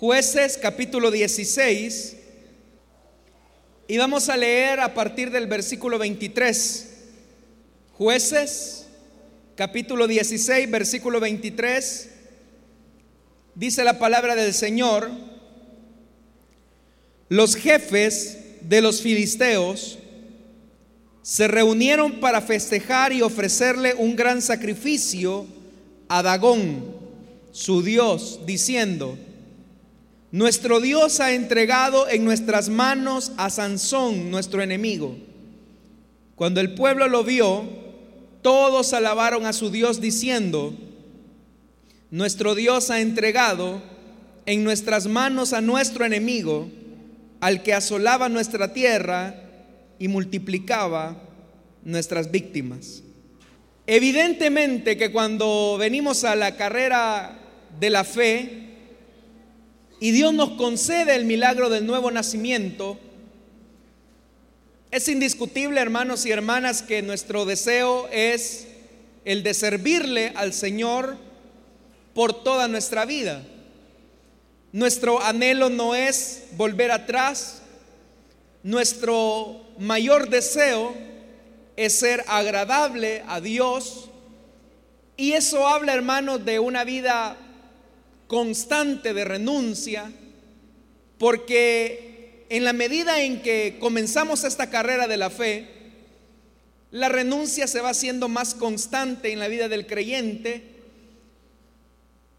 Jueces capítulo 16 y vamos a leer a partir del versículo 23. Jueces capítulo 16, versículo 23. Dice la palabra del Señor, los jefes de los filisteos se reunieron para festejar y ofrecerle un gran sacrificio a Dagón, su Dios, diciendo, nuestro Dios ha entregado en nuestras manos a Sansón, nuestro enemigo. Cuando el pueblo lo vio, todos alabaron a su Dios diciendo, nuestro Dios ha entregado en nuestras manos a nuestro enemigo, al que asolaba nuestra tierra y multiplicaba nuestras víctimas. Evidentemente que cuando venimos a la carrera de la fe, y Dios nos concede el milagro del nuevo nacimiento, es indiscutible, hermanos y hermanas, que nuestro deseo es el de servirle al Señor por toda nuestra vida. Nuestro anhelo no es volver atrás, nuestro mayor deseo es ser agradable a Dios. Y eso habla, hermanos, de una vida constante de renuncia, porque en la medida en que comenzamos esta carrera de la fe, la renuncia se va haciendo más constante en la vida del creyente.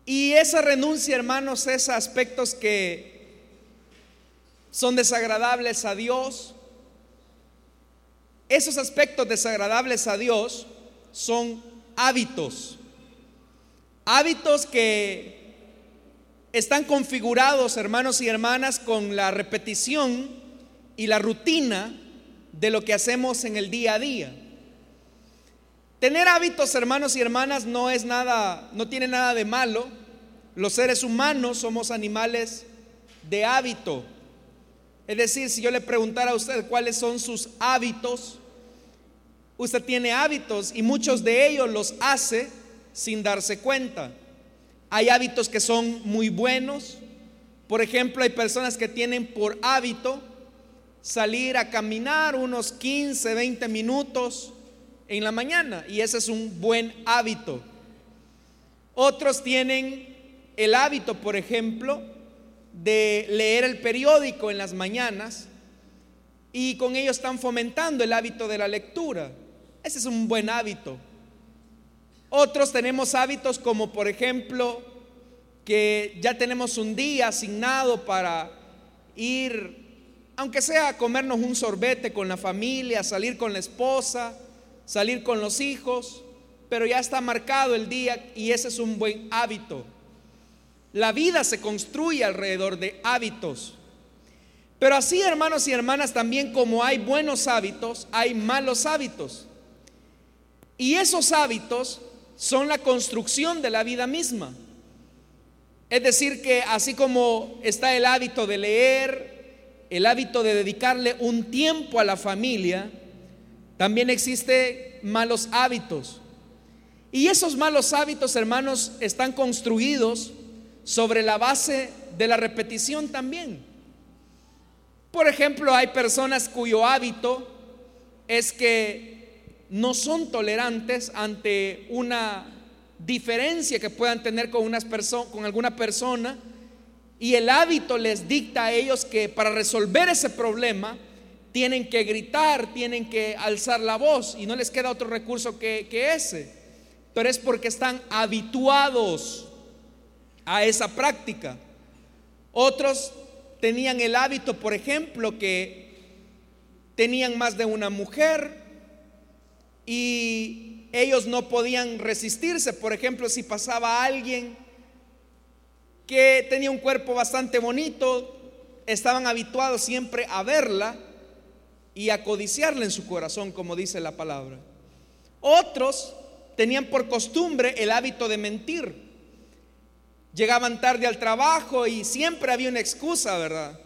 Y esa renuncia, hermanos, es aspectos que son desagradables a Dios. Esos aspectos desagradables a Dios son hábitos. Hábitos que están configurados, hermanos y hermanas, con la repetición y la rutina de lo que hacemos en el día a día. Tener hábitos, hermanos y hermanas, no es nada, no tiene nada de malo. Los seres humanos somos animales de hábito. Es decir, si yo le preguntara a usted cuáles son sus hábitos, usted tiene hábitos y muchos de ellos los hace sin darse cuenta. Hay hábitos que son muy buenos. Por ejemplo, hay personas que tienen por hábito salir a caminar unos 15, 20 minutos en la mañana y ese es un buen hábito. Otros tienen el hábito, por ejemplo, de leer el periódico en las mañanas y con ello están fomentando el hábito de la lectura. Ese es un buen hábito. Otros tenemos hábitos como por ejemplo que ya tenemos un día asignado para ir, aunque sea a comernos un sorbete con la familia, salir con la esposa, salir con los hijos, pero ya está marcado el día y ese es un buen hábito. La vida se construye alrededor de hábitos. Pero así, hermanos y hermanas, también como hay buenos hábitos, hay malos hábitos. Y esos hábitos son la construcción de la vida misma. Es decir, que así como está el hábito de leer, el hábito de dedicarle un tiempo a la familia, también existe malos hábitos. Y esos malos hábitos, hermanos, están construidos sobre la base de la repetición también. Por ejemplo, hay personas cuyo hábito es que no son tolerantes ante una diferencia que puedan tener con, unas con alguna persona y el hábito les dicta a ellos que para resolver ese problema tienen que gritar, tienen que alzar la voz y no les queda otro recurso que, que ese. Pero es porque están habituados a esa práctica. Otros tenían el hábito, por ejemplo, que tenían más de una mujer y ellos no podían resistirse. Por ejemplo, si pasaba alguien que tenía un cuerpo bastante bonito, estaban habituados siempre a verla y a codiciarla en su corazón, como dice la palabra. Otros tenían por costumbre el hábito de mentir. Llegaban tarde al trabajo y siempre había una excusa, ¿verdad?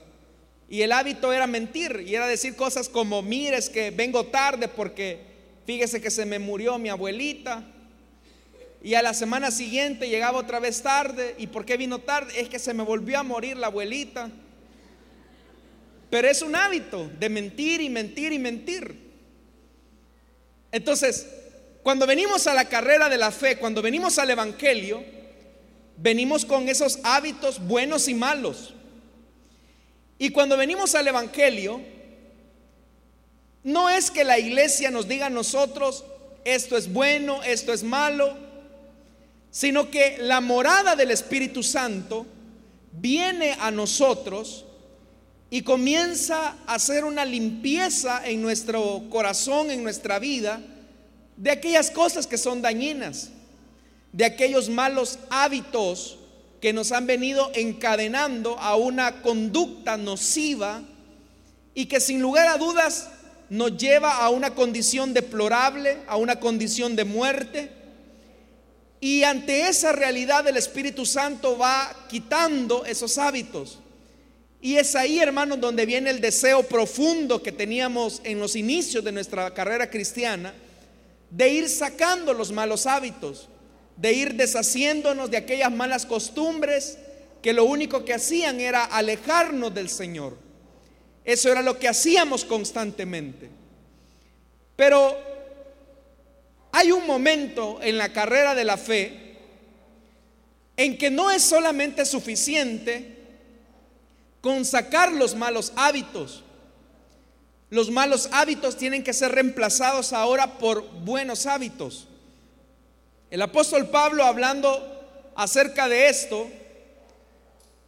Y el hábito era mentir y era decir cosas como, mire, es que vengo tarde porque Fíjese que se me murió mi abuelita y a la semana siguiente llegaba otra vez tarde. ¿Y por qué vino tarde? Es que se me volvió a morir la abuelita. Pero es un hábito de mentir y mentir y mentir. Entonces, cuando venimos a la carrera de la fe, cuando venimos al Evangelio, venimos con esos hábitos buenos y malos. Y cuando venimos al Evangelio, no es que la iglesia nos diga a nosotros, esto es bueno, esto es malo, sino que la morada del Espíritu Santo viene a nosotros y comienza a hacer una limpieza en nuestro corazón, en nuestra vida, de aquellas cosas que son dañinas, de aquellos malos hábitos que nos han venido encadenando a una conducta nociva y que sin lugar a dudas nos lleva a una condición deplorable, a una condición de muerte y ante esa realidad el Espíritu Santo va quitando esos hábitos. Y es ahí, hermanos, donde viene el deseo profundo que teníamos en los inicios de nuestra carrera cristiana, de ir sacando los malos hábitos, de ir deshaciéndonos de aquellas malas costumbres que lo único que hacían era alejarnos del Señor. Eso era lo que hacíamos constantemente. Pero hay un momento en la carrera de la fe en que no es solamente suficiente con sacar los malos hábitos. Los malos hábitos tienen que ser reemplazados ahora por buenos hábitos. El apóstol Pablo hablando acerca de esto,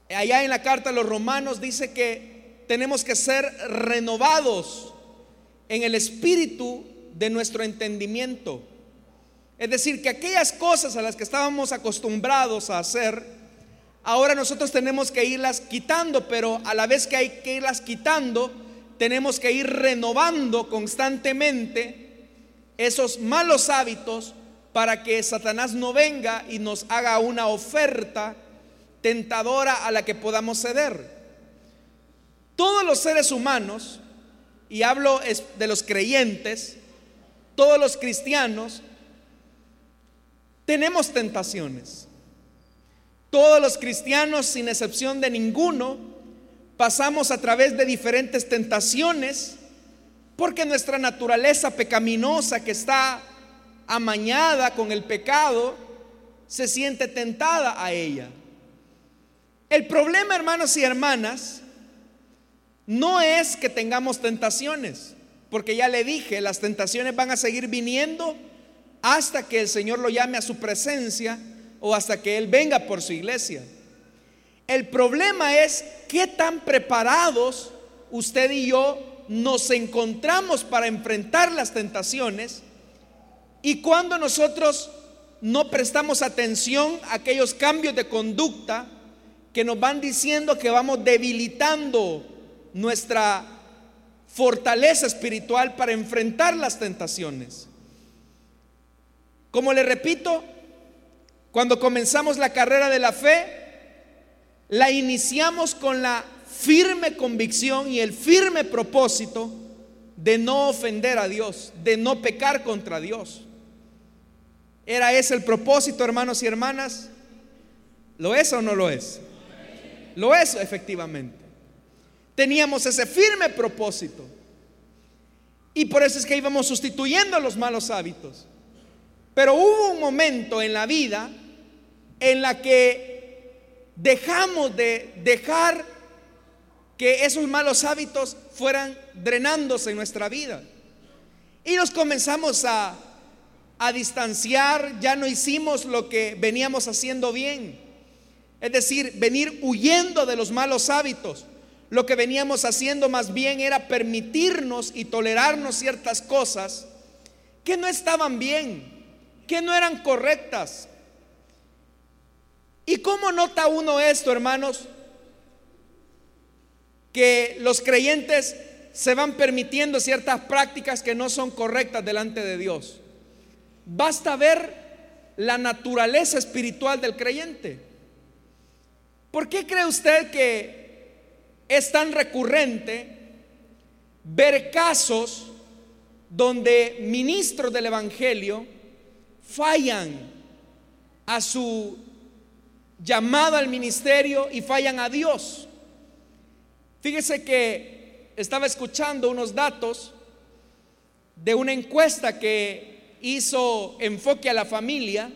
allá en la carta a los romanos dice que tenemos que ser renovados en el espíritu de nuestro entendimiento. Es decir, que aquellas cosas a las que estábamos acostumbrados a hacer, ahora nosotros tenemos que irlas quitando, pero a la vez que hay que irlas quitando, tenemos que ir renovando constantemente esos malos hábitos para que Satanás no venga y nos haga una oferta tentadora a la que podamos ceder. Todos los seres humanos, y hablo de los creyentes, todos los cristianos, tenemos tentaciones. Todos los cristianos, sin excepción de ninguno, pasamos a través de diferentes tentaciones porque nuestra naturaleza pecaminosa que está amañada con el pecado, se siente tentada a ella. El problema, hermanos y hermanas, no es que tengamos tentaciones, porque ya le dije, las tentaciones van a seguir viniendo hasta que el Señor lo llame a su presencia o hasta que Él venga por su iglesia. El problema es qué tan preparados usted y yo nos encontramos para enfrentar las tentaciones y cuando nosotros no prestamos atención a aquellos cambios de conducta que nos van diciendo que vamos debilitando nuestra fortaleza espiritual para enfrentar las tentaciones. Como le repito, cuando comenzamos la carrera de la fe, la iniciamos con la firme convicción y el firme propósito de no ofender a Dios, de no pecar contra Dios. ¿Era ese el propósito, hermanos y hermanas? ¿Lo es o no lo es? Lo es efectivamente. Teníamos ese firme propósito. Y por eso es que íbamos sustituyendo los malos hábitos. Pero hubo un momento en la vida en la que dejamos de dejar que esos malos hábitos fueran drenándose en nuestra vida. Y nos comenzamos a, a distanciar, ya no hicimos lo que veníamos haciendo bien. Es decir, venir huyendo de los malos hábitos. Lo que veníamos haciendo más bien era permitirnos y tolerarnos ciertas cosas que no estaban bien que no eran correctas. ¿Y cómo nota uno esto, hermanos? Que los creyentes se van permitiendo ciertas prácticas que no son correctas delante de Dios. Basta ver la naturaleza espiritual del creyente. ¿Por qué cree usted que es tan recurrente ver casos donde ministros del Evangelio fallan a su llamado al ministerio y fallan a Dios. Fíjese que estaba escuchando unos datos de una encuesta que hizo enfoque a la familia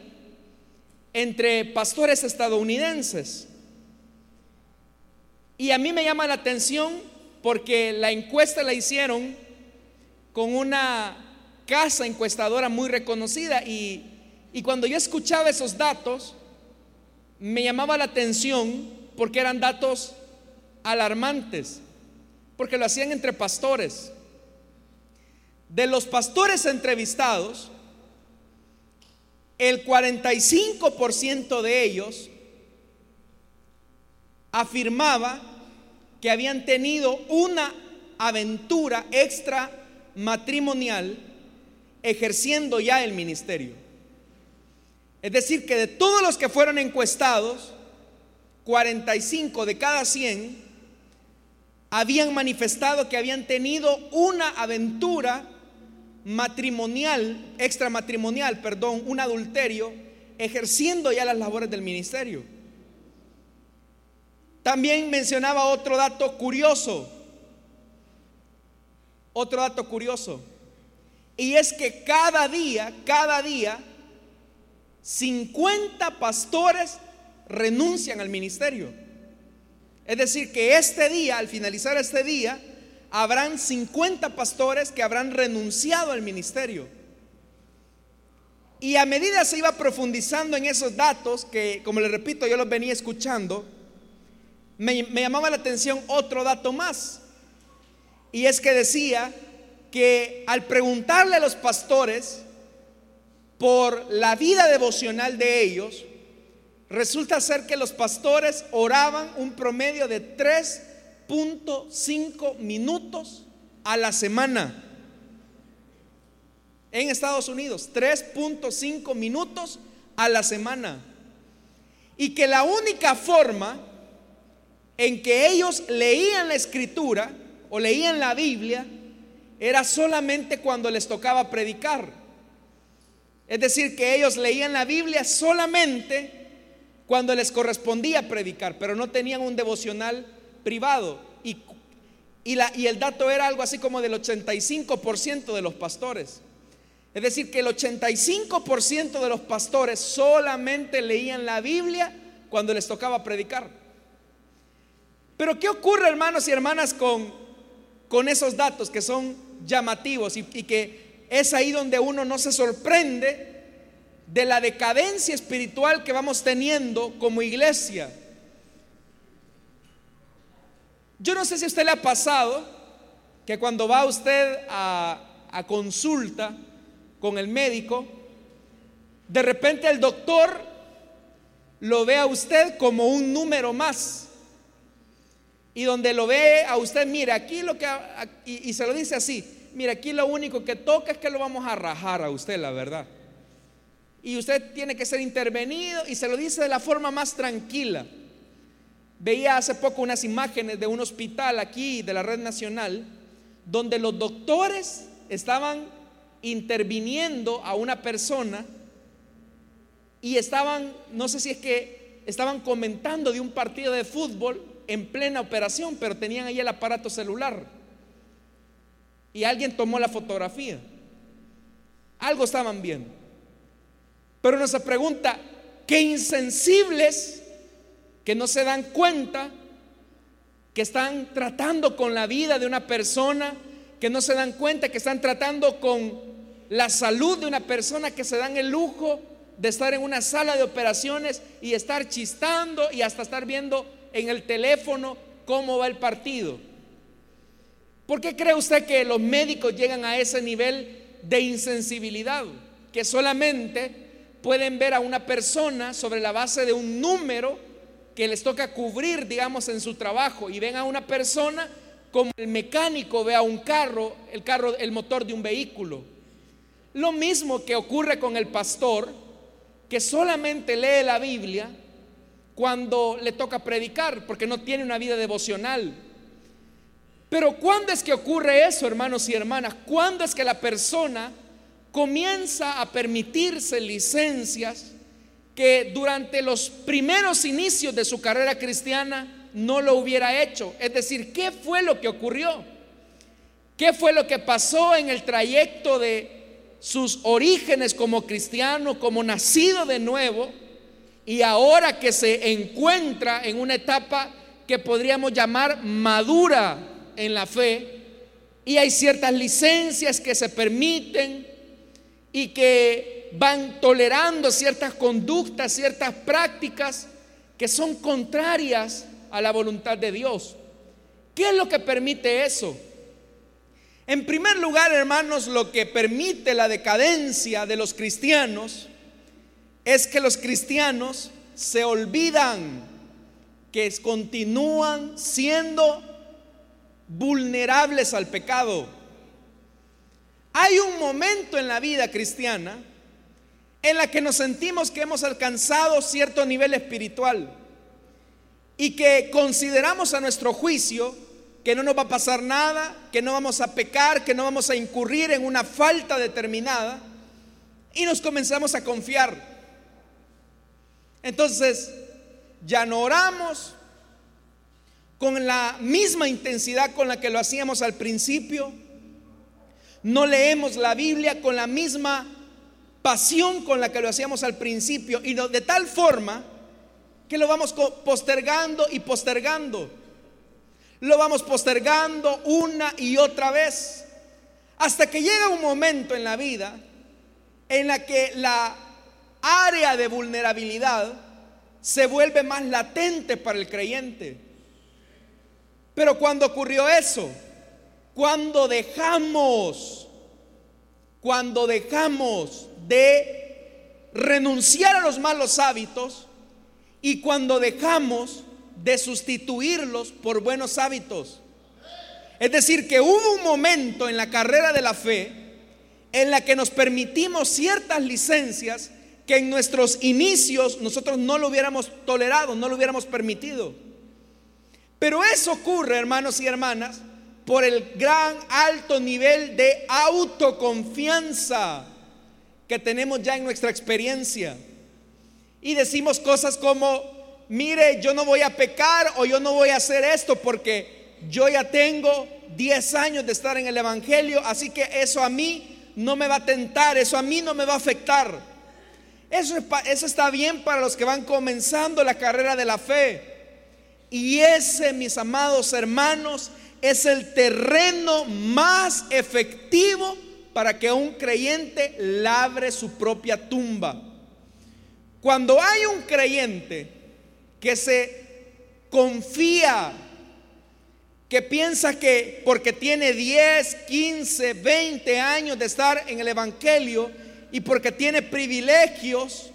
entre pastores estadounidenses. Y a mí me llama la atención porque la encuesta la hicieron con una casa encuestadora muy reconocida y, y cuando yo escuchaba esos datos, me llamaba la atención porque eran datos alarmantes, porque lo hacían entre pastores. De los pastores entrevistados, el 45% de ellos afirmaba que habían tenido una aventura extra matrimonial ejerciendo ya el ministerio. Es decir, que de todos los que fueron encuestados, 45 de cada 100 habían manifestado que habían tenido una aventura matrimonial, extramatrimonial, perdón, un adulterio, ejerciendo ya las labores del ministerio. También mencionaba otro dato curioso, otro dato curioso, y es que cada día, cada día, 50 pastores renuncian al ministerio. Es decir, que este día, al finalizar este día, habrán 50 pastores que habrán renunciado al ministerio. Y a medida se iba profundizando en esos datos, que como les repito, yo los venía escuchando, me, llamaba la atención otro dato más. Y es que decía que al preguntarle a los pastores por la vida devocional de ellos, resulta ser que los pastores oraban un promedio de 3.5 minutos a la semana. En Estados Unidos, 3.5 minutos a la semana. Y que la única forma en que ellos leían la escritura o leían la Biblia era solamente cuando les tocaba predicar. Es decir, que ellos leían la Biblia solamente cuando les correspondía predicar, pero no tenían un devocional privado. Y, y, el dato era algo así como del 85% de los pastores. Es decir, que el 85% de los pastores solamente leían la Biblia cuando les tocaba predicar. Pero ¿qué ocurre, hermanos y hermanas, con, con esos datos que son llamativos y que es ahí donde uno no se sorprende de la decadencia espiritual que vamos teniendo como iglesia. Yo no sé si a usted le ha pasado que cuando va usted a, a consulta con el médico, de repente el doctor lo ve a usted como un número más. Y donde lo ve a usted, mira, aquí lo que, y, se lo dice así, mira, aquí lo único que toca es que lo vamos a rajar a usted, la verdad. Y usted tiene que ser intervenido y se lo dice de la forma más tranquila. Veía hace poco unas imágenes de un hospital aquí de la red nacional donde los doctores estaban interviniendo a una persona y estaban, no sé si es que estaban comentando de un partido de fútbol en plena operación, pero tenían ahí el aparato celular y alguien tomó la fotografía. Algo estaban viendo. Pero se pregunta, qué insensibles que no se dan cuenta que están tratando con la vida de una persona, que no se dan cuenta que están tratando con la salud de una persona, que se dan el lujo de estar en una sala de operaciones y estar chistando y hasta estar viendo en el teléfono cómo va el partido. ¿Por qué cree usted que los médicos llegan a ese nivel de insensibilidad? Que solamente pueden ver a una persona sobre la base de un número que les toca cubrir, digamos, en su trabajo y ven a una persona como el mecánico ve a un carro, el carro, el motor de un vehículo. Lo mismo que ocurre con el pastor, que solamente lee la Biblia cuando le toca predicar, porque no tiene una vida devocional. Pero ¿cuándo es que ocurre eso, hermanos y hermanas? ¿Cuándo es que la persona comienza a permitirse licencias que durante los primeros inicios de su carrera cristiana no lo hubiera hecho. Es decir, ¿qué fue lo que ocurrió? ¿Qué fue lo que pasó en el trayecto de sus orígenes como cristiano, como nacido de nuevo, y ahora que se encuentra en una etapa que podríamos llamar madura en la fe, y hay ciertas licencias que se permiten y que van tolerando ciertas conductas, ciertas prácticas que son contrarias a la voluntad de Dios. ¿Qué es lo que permite eso? En primer lugar, hermanos, lo que permite la decadencia de los cristianos es que los cristianos se olvidan que continúan siendo vulnerables al pecado. Hay un momento en la vida cristiana en la que nos sentimos que hemos alcanzado cierto nivel espiritual y que consideramos a nuestro juicio que no nos va a pasar nada, que no vamos a pecar, que no vamos a incurrir en una falta determinada y nos comenzamos a confiar. Entonces, ya no oramos con la misma intensidad con la que lo hacíamos al principio, no leemos la Biblia con la misma pasión con la que lo hacíamos al principio y de tal forma que lo vamos postergando y postergando. Lo vamos postergando una y otra vez hasta que llega un momento en la vida en la que la área de vulnerabilidad se vuelve más latente para el creyente. Pero cuando ocurrió eso, cuando dejamos, cuando dejamos de renunciar a los malos hábitos y cuando dejamos de sustituirlos por buenos hábitos. Es decir, que hubo un momento en la carrera de la fe en la que nos permitimos ciertas licencias que en nuestros inicios nosotros no lo hubiéramos tolerado, no lo hubiéramos permitido. Pero eso ocurre, hermanos y hermanas, por el gran alto nivel de autoconfianza que tenemos ya en nuestra experiencia. Y decimos cosas como, mire, yo no voy a pecar o yo no voy a hacer esto porque yo ya tengo 10 años de estar en el Evangelio, así que eso a mí no me va a tentar, eso a mí no me va a afectar. Eso, está bien para los que van comenzando la carrera de la fe. Y ese, mis amados hermanos, es el terreno más efectivo para que un creyente labre su propia tumba. Cuando hay un creyente que se confía, que piensa que porque tiene 10, 15, 20 años de estar en el Evangelio y porque tiene privilegios,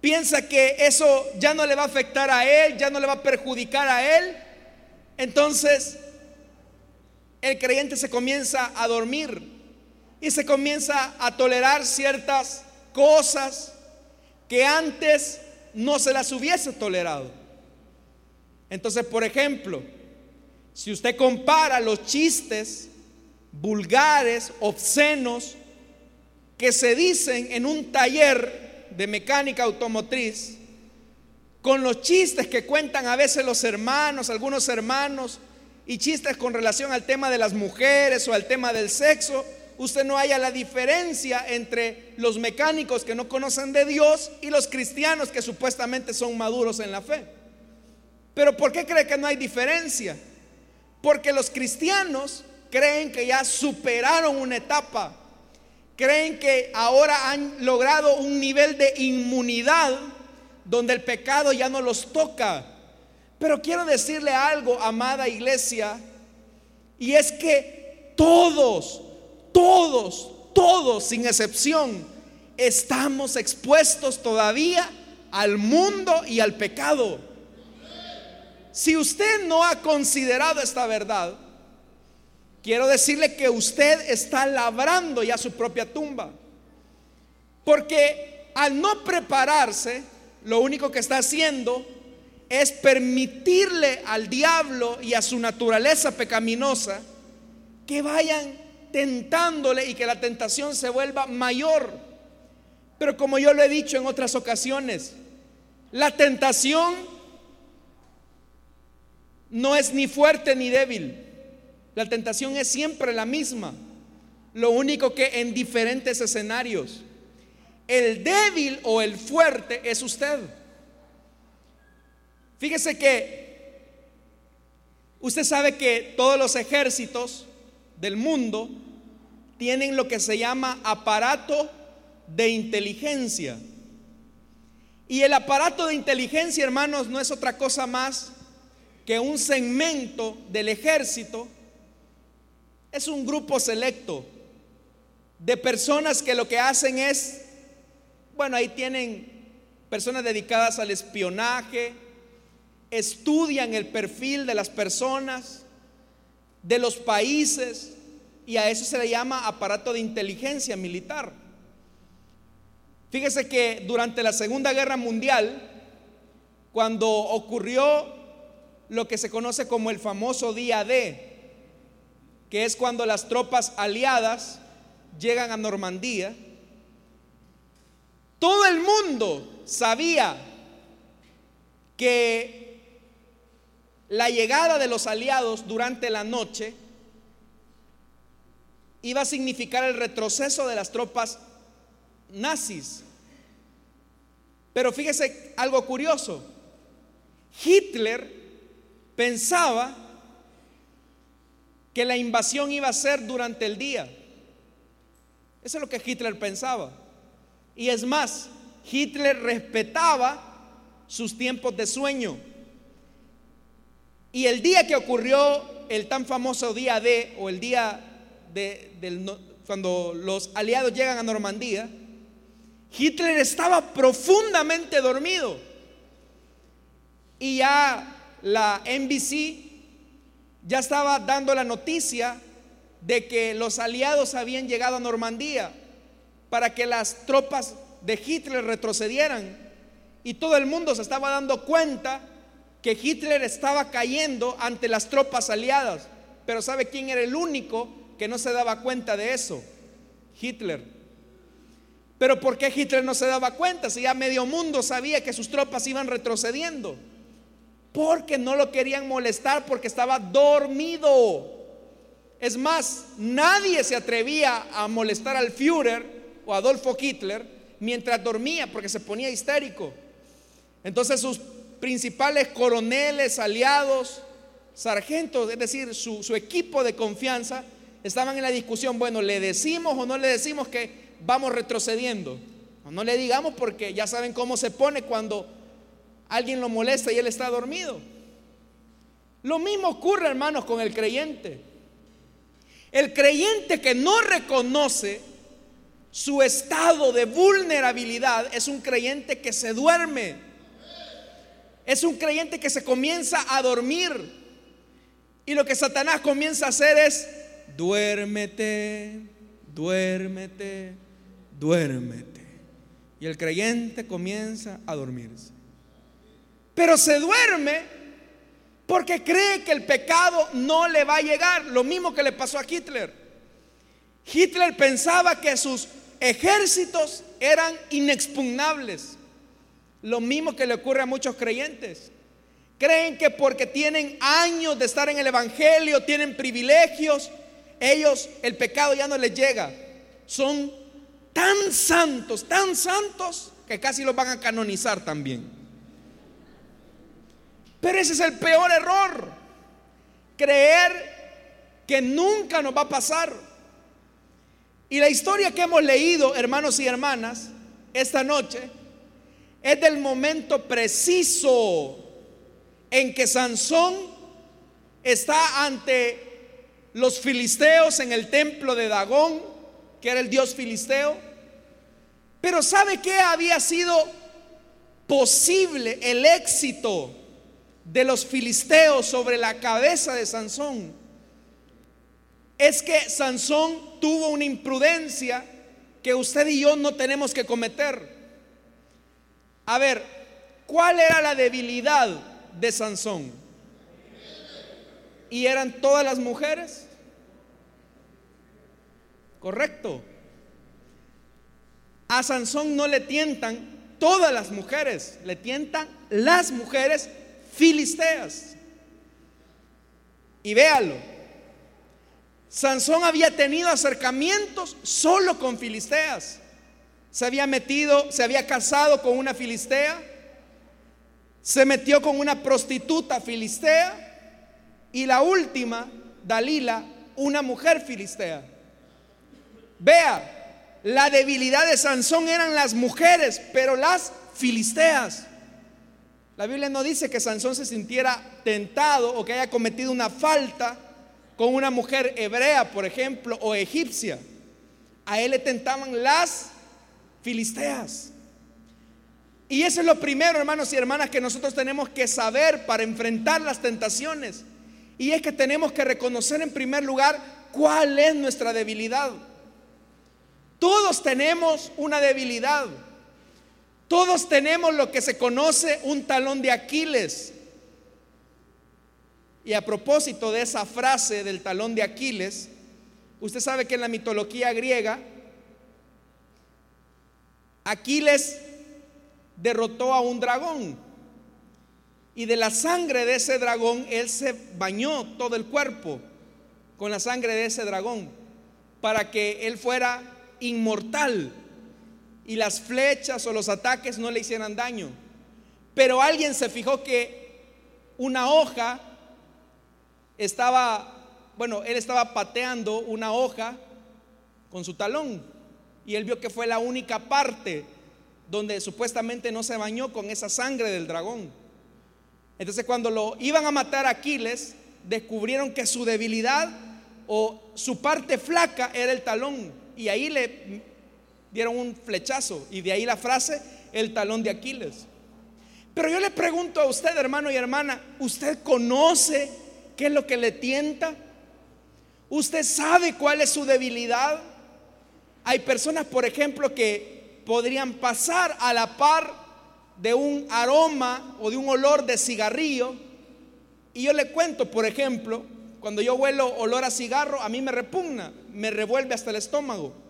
piensa que eso ya no le va a afectar a él, ya no le va a perjudicar a él, entonces el creyente se comienza a dormir y se comienza a tolerar ciertas cosas que antes no se las hubiese tolerado. Entonces, por ejemplo, si usted compara los chistes vulgares, obscenos, que se dicen en un taller de mecánica automotriz, con los chistes que cuentan a veces los hermanos, algunos hermanos, y chistes con relación al tema de las mujeres o al tema del sexo, usted no haya la diferencia entre los mecánicos que no conocen de Dios y los cristianos que supuestamente son maduros en la fe. Pero ¿por qué cree que no hay diferencia? Porque los cristianos creen que ya superaron una etapa, creen que ahora han logrado un nivel de inmunidad donde el pecado ya no los toca. Pero quiero decirle algo, amada iglesia, y es que todos, todos, todos, sin excepción, estamos expuestos todavía al mundo y al pecado. Si usted no ha considerado esta verdad, quiero decirle que usted está labrando ya su propia tumba. Porque al no prepararse, lo único que está haciendo es permitirle al diablo y a su naturaleza pecaminosa que vayan tentándole y que la tentación se vuelva mayor. Pero como yo lo he dicho en otras ocasiones, la tentación no es ni fuerte ni débil. La tentación es siempre la misma. Lo único que en diferentes escenarios. El débil o el fuerte es usted. Fíjese que usted sabe que todos los ejércitos del mundo tienen lo que se llama aparato de inteligencia. Y el aparato de inteligencia, hermanos, no es otra cosa más que un segmento del ejército. Es un grupo selecto de personas que lo que hacen es, bueno, ahí tienen personas dedicadas al espionaje, estudian el perfil de las personas, de los países, y a eso se le llama aparato de inteligencia militar. Fíjese que durante la Segunda Guerra Mundial, cuando ocurrió lo que se conoce como el famoso día D, que es cuando las tropas aliadas llegan a Normandía, todo el mundo sabía que la llegada de los aliados durante la noche iba a significar el retroceso de las tropas nazis. Pero fíjese algo curioso. Hitler pensaba que la invasión iba a ser durante el día. Eso es lo que Hitler pensaba. Y es más, Hitler respetaba sus tiempos de sueño. Y el día que ocurrió el tan famoso día D, o el día de, cuando los aliados llegan a Normandía, Hitler estaba profundamente dormido. Y ya la NBC ya estaba dando la noticia de que los aliados habían llegado a Normandía para que las tropas de Hitler retrocedieran. Y todo el mundo se estaba dando cuenta que Hitler estaba cayendo ante las tropas aliadas. Pero ¿sabe quién era el único que no se daba cuenta de eso? Hitler. Pero ¿por qué Hitler no se daba cuenta si ya medio mundo sabía que sus tropas iban retrocediendo? Porque no lo querían molestar porque estaba dormido. Es más, nadie se atrevía a molestar al Führer o Adolfo Hitler mientras dormía porque se ponía histérico. Entonces sus principales coroneles, aliados, sargentos, es decir, su, su equipo de confianza, estaban en la discusión, bueno, ¿le decimos o no le decimos que vamos retrocediendo. No le digamos porque ya saben cómo se pone cuando alguien lo molesta y él está dormido. Lo mismo ocurre, hermanos, con el creyente. El creyente que no reconoce su estado de vulnerabilidad es un creyente que se duerme. Es un creyente que se comienza a dormir. Y lo que Satanás comienza a hacer es, duérmete, duérmete, duérmete. Y el creyente comienza a dormirse. Pero se duerme porque cree que el pecado no le va a llegar. Lo mismo que le pasó a Hitler. Hitler pensaba que sus ejércitos eran inexpugnables. Lo mismo que le ocurre a muchos creyentes. Creen que porque tienen años de estar en el Evangelio, tienen privilegios, ellos el pecado ya no les llega. Son tan santos, tan santos, que casi los van a canonizar también. Pero ese es el peor error. Creer que nunca nos va a pasar. Y la historia que hemos leído, hermanos y hermanas, esta noche, es del momento preciso en que Sansón está ante los filisteos en el templo de Dagón que era el dios filisteo. Pero ¿sabe qué había sido posible el éxito de los filisteos sobre la cabeza de Sansón? Es que Sansón tuvo una imprudencia que usted y yo no tenemos que cometer. A ver, ¿cuál era la debilidad de Sansón? ¿Y eran todas las mujeres? Correcto. a Sansón no le tientan todas las mujeres, le tientan las mujeres filisteas. Y véalo, Sansón había tenido acercamientos solo con filisteas. Se había metido, se había casado con una filistea, se metió con una prostituta filistea y la última, Dalila, una mujer filistea. Vea, la debilidad de Sansón eran las mujeres, pero las filisteas. La Biblia no dice que Sansón se sintiera tentado o que haya cometido una falta con una mujer hebrea, por ejemplo, o egipcia. A él le tentaban las filisteas. Y eso es lo primero, hermanos y hermanas, que nosotros tenemos que saber para enfrentar las tentaciones. Y es que tenemos que reconocer en primer lugar cuál es nuestra debilidad. Todos tenemos una debilidad. Todos tenemos lo que se conoce un talón de Aquiles. Y a propósito de esa frase del talón de Aquiles, usted sabe que en la mitología griega, Aquiles derrotó a un dragón. Y de la sangre de ese dragón, él se bañó todo el cuerpo con la sangre de ese dragón, para que él fuera inmortal y las flechas o los ataques no le hicieran daño. Pero alguien se fijó que una hoja estaba, bueno, él estaba pateando una hoja con su talón y él vio que fue la única parte donde supuestamente no se bañó con esa sangre del dragón. Entonces cuando lo iban a matar a Aquiles, descubrieron que su debilidad o su parte flaca era el talón y ahí le dieron un flechazo y de ahí la frase, el talón de Aquiles. Pero yo le pregunto a usted, hermano y hermana, ¿usted conoce qué es lo que le tienta? ¿Usted sabe cuál es su debilidad? Hay personas, por ejemplo, que podrían pasar a la par de un aroma o de un olor de cigarrillo. Y yo le cuento, por ejemplo, cuando yo huelo olor a cigarro, a mí me repugna, me revuelve hasta el estómago.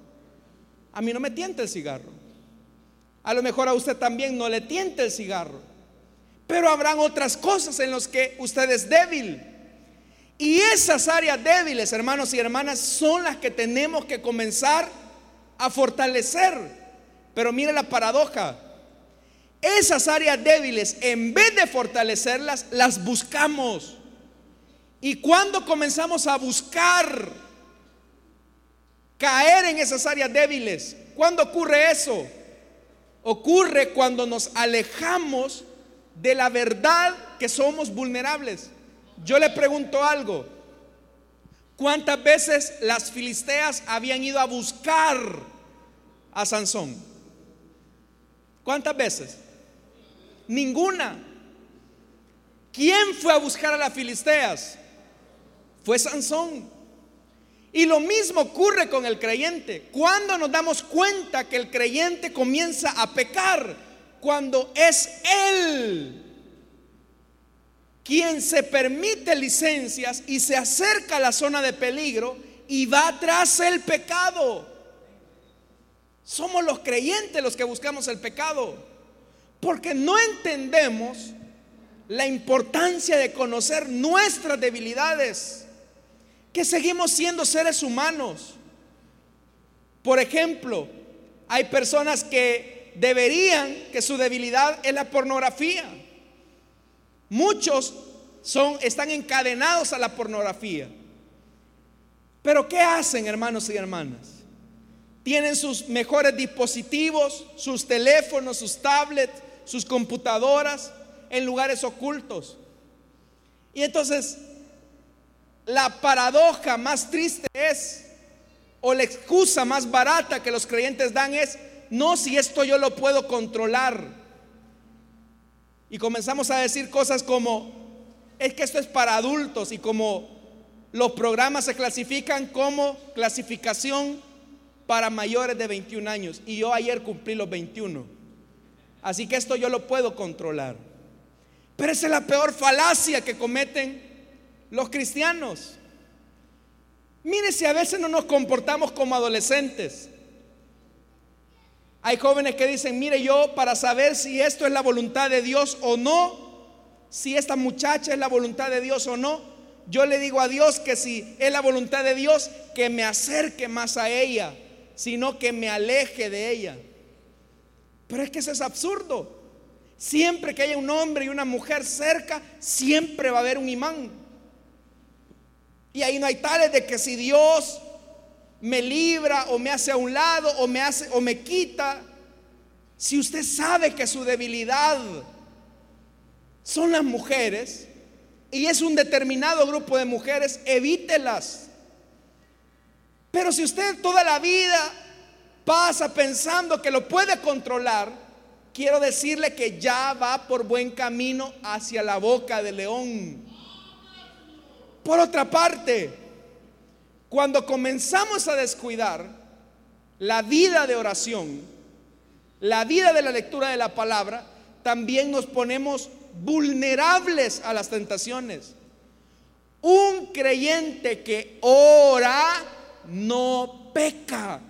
A mí no me tienta el cigarro. A lo mejor a usted también no le tienta el cigarro. Pero habrán otras cosas en las que usted es débil. Y esas áreas débiles, hermanos y hermanas, son las que tenemos que comenzar a fortalecer. Pero mire la paradoja. Esas áreas débiles, en vez de fortalecerlas, las buscamos. Y cuando comenzamos a buscar caer en esas áreas débiles. ¿Cuándo ocurre eso? Ocurre cuando nos alejamos de la verdad que somos vulnerables. Yo le pregunto algo. ¿Cuántas veces las filisteas habían ido a buscar a Sansón? ¿Cuántas veces? Ninguna. ¿Quién fue a buscar a las filisteas? Fue Sansón. Y lo mismo ocurre con el creyente. Cuando nos damos cuenta que el creyente comienza a pecar, cuando es Él quien se permite licencias y se acerca a la zona de peligro y va tras el pecado. Somos los creyentes los que buscamos el pecado, porque no entendemos la importancia de conocer nuestras debilidades que seguimos siendo seres humanos. Por ejemplo, hay personas que deberían, que su debilidad es la pornografía. Muchos son, están encadenados a la pornografía. Pero ¿qué hacen, hermanos y hermanas? Tienen sus mejores dispositivos, sus teléfonos, sus tablets, sus computadoras en lugares ocultos. Y entonces la paradoja más triste es, o la excusa más barata que los creyentes dan es, no, si esto yo lo puedo controlar. Y comenzamos a decir cosas como, es que esto es para adultos y como los programas se clasifican como clasificación para mayores de 21 años. Y yo ayer cumplí los 21. Así que esto yo lo puedo controlar. Pero esa es la peor falacia que cometen los cristianos. Mire si a veces no nos comportamos como adolescentes. Hay jóvenes que dicen, mire yo para saber si esto es la voluntad de Dios o no, si esta muchacha es la voluntad de Dios o no, yo le digo a Dios que si es la voluntad de Dios, que me acerque más a ella, sino que me aleje de ella. Pero es que eso es absurdo. Siempre que haya un hombre y una mujer cerca, siempre va a haber un imán. Y ahí no hay tales de que si Dios me libra o me hace a un lado o me hace o me quita. Si usted sabe que su debilidad son las mujeres y es un determinado grupo de mujeres, evítelas. Pero si usted toda la vida pasa pensando que lo puede controlar, quiero decirle que ya va por buen camino hacia la boca del león. Por otra parte, cuando comenzamos a descuidar la vida de oración, la vida de la lectura de la palabra, también nos ponemos vulnerables a las tentaciones. Un creyente que ora no peca.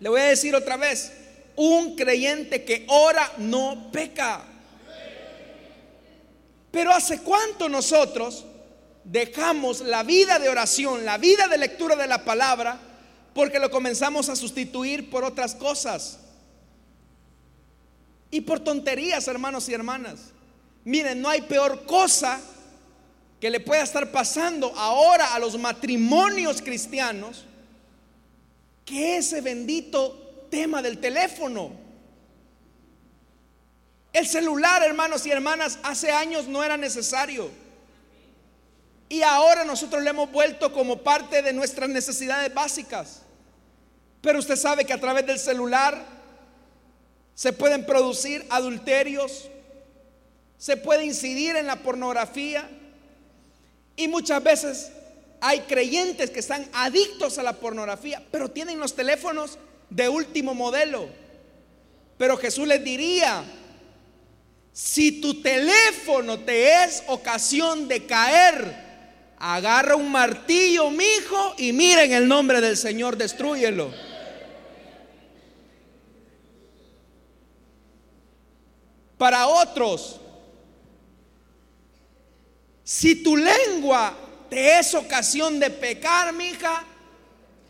Le voy a decir otra vez, un creyente que ora no peca. Pero ¿hace cuánto nosotros dejamos la vida de oración, la vida de lectura de la palabra, porque lo comenzamos a sustituir por otras cosas. Y por tonterías, hermanos y hermanas. Miren, no hay peor cosa que le pueda estar pasando ahora a los matrimonios cristianos que ese bendito tema del teléfono. El celular, hermanos y hermanas, hace años no era necesario. Y ahora nosotros le hemos vuelto como parte de nuestras necesidades básicas. Pero usted sabe que a través del celular se pueden producir adulterios, se puede incidir en la pornografía y muchas veces hay creyentes que están adictos a la pornografía, pero tienen los teléfonos de último modelo. Pero Jesús les diría, si tu teléfono te es ocasión de caer, agarra un martillo, mijo, y mira en el nombre del Señor, destruyelo. Para otros, si tu lengua te es ocasión de pecar, mija,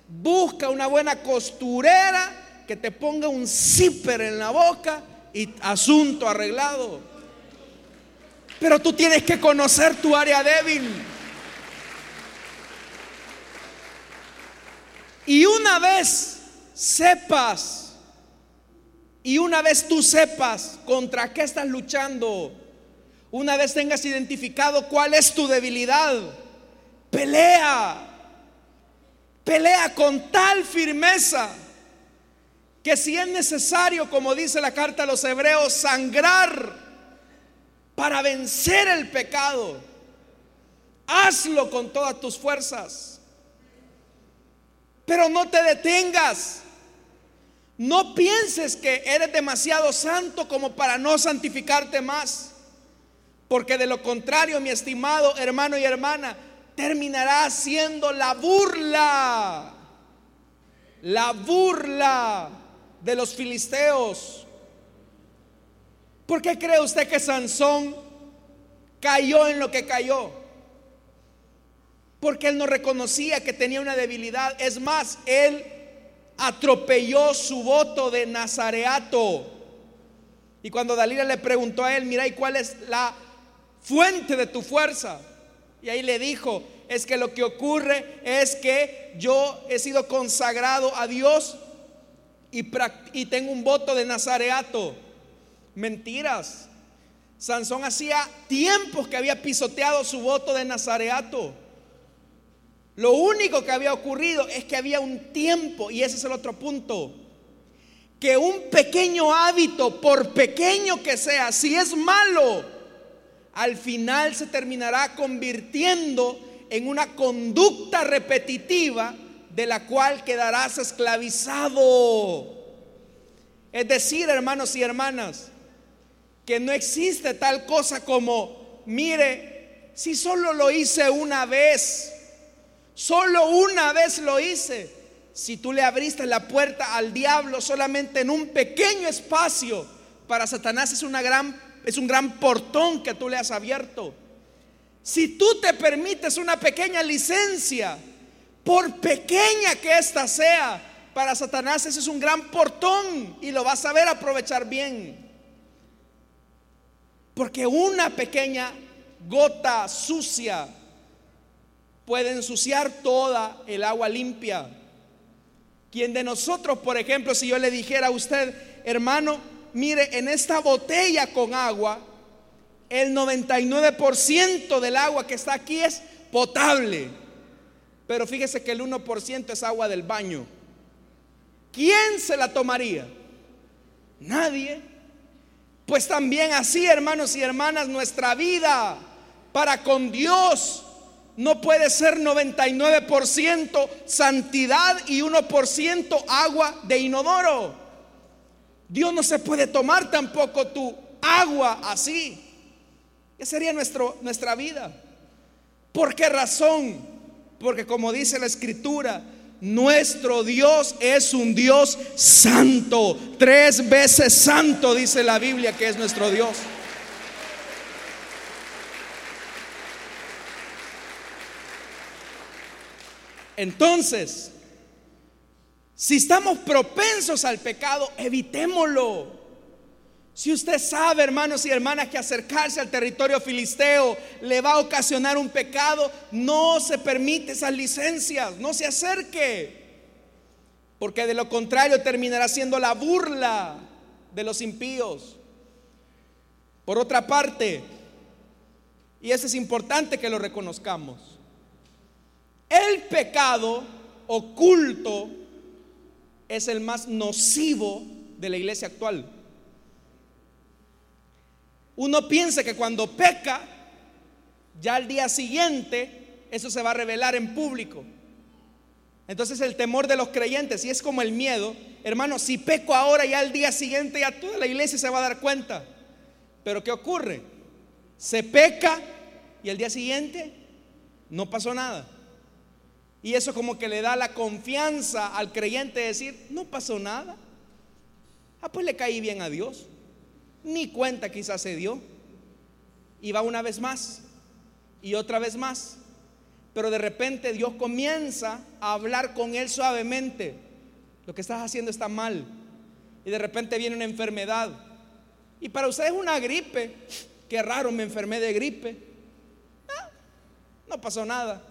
busca una buena costurera que te ponga un zipper en la boca y asunto arreglado. Pero tú tienes que conocer tu área débil. Y una vez sepas, y una vez tú sepas contra qué estás luchando, una vez tengas identificado cuál es tu debilidad, pelea, pelea con tal firmeza que si es necesario, como dice la carta a los hebreos, sangrar para vencer el pecado, hazlo con todas tus fuerzas. Pero no te detengas. No pienses que eres demasiado santo como para no santificarte más. Porque de lo contrario, mi estimado hermano y hermana, terminará siendo la burla. La burla de los filisteos. ¿Por qué cree usted que Sansón cayó en lo que cayó? Porque él no reconocía que tenía una debilidad. Es más, él atropelló su voto de nazareato. Y cuando Dalila le preguntó a él, mira, ¿y cuál es la fuente de tu fuerza? Y ahí le dijo, es que lo que ocurre es que yo he sido consagrado a Dios y, tengo un voto de nazareato. Mentiras. Sansón hacía tiempos que había pisoteado su voto de nazareato. Lo único que había ocurrido es que había un tiempo, y ese es el otro punto, que un pequeño hábito, por pequeño que sea, si es malo, al final se terminará convirtiendo en una conducta repetitiva de la cual quedarás esclavizado. Es decir, hermanos y hermanas, que no existe tal cosa como, mire, si solo lo hice una vez, Solo una vez lo hice. si tú le abriste la puerta al diablo solamente en un pequeño espacio, para Satanás es, una gran, es un gran portón que tú le has abierto. Si tú te permites una pequeña licencia, por pequeña que ésta sea, para Satanás ese es un gran portón y lo vas a saber aprovechar bien. Porque una pequeña gota sucia puede ensuciar toda el agua limpia. Quien de nosotros, por ejemplo, si yo le dijera a usted, hermano, mire, en esta botella con agua, el 99% del agua que está aquí es potable. Pero fíjese que el 1% es agua del baño. ¿Quién se la tomaría? Nadie. Pues también así, hermanos y hermanas, nuestra vida para con Dios no puede ser 99% santidad y 1% agua de inodoro. Dios no se puede tomar tampoco tu agua así. Esa sería nuestro, nuestra vida. ¿Por qué razón? Porque como dice la escritura, nuestro Dios es un Dios santo. Tres veces santo dice la Biblia que es nuestro Dios. Entonces, si estamos propensos al pecado, evitémoslo. Si usted sabe, hermanos y hermanas, que acercarse al territorio filisteo le va a ocasionar un pecado, no se permite esas licencias, no se acerque. Porque de lo contrario terminará siendo la burla de los impíos. Por otra parte, y eso es importante que lo reconozcamos, el pecado oculto es el más nocivo de la iglesia actual. Uno piensa que cuando peca, ya al día siguiente, eso se va a revelar en público. Entonces el temor de los creyentes, y es como el miedo, hermano, si peco ahora, ya al día siguiente, ya toda la iglesia se va a dar cuenta. Pero ¿qué ocurre? Se peca y al día siguiente no pasó nada. Y eso como que le da la confianza al creyente de decir, no pasó nada. Ah, pues le caí bien a Dios. Ni cuenta quizás se dio. Y va una vez más y otra vez más. Pero de repente Dios comienza a hablar con él suavemente. Lo que estás haciendo está mal. Y de repente viene una enfermedad. Y para usted es una gripe. Qué raro, me enfermé de gripe. Ah, no pasó nada.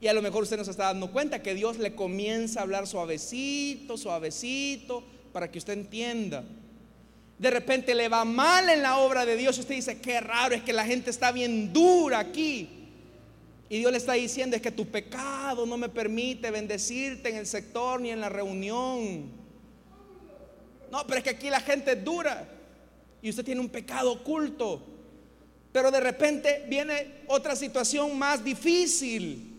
Y a lo mejor usted no se está dando cuenta que Dios le comienza a hablar suavecito, suavecito, para que usted entienda. De repente le va mal en la obra de Dios. Usted dice, qué raro, es que la gente está bien dura aquí. Y Dios le está diciendo, es que tu pecado no me permite bendecirte en el sector ni en la reunión. No, pero es que aquí la gente es dura. Y usted tiene un pecado oculto. Pero de repente viene otra situación más difícil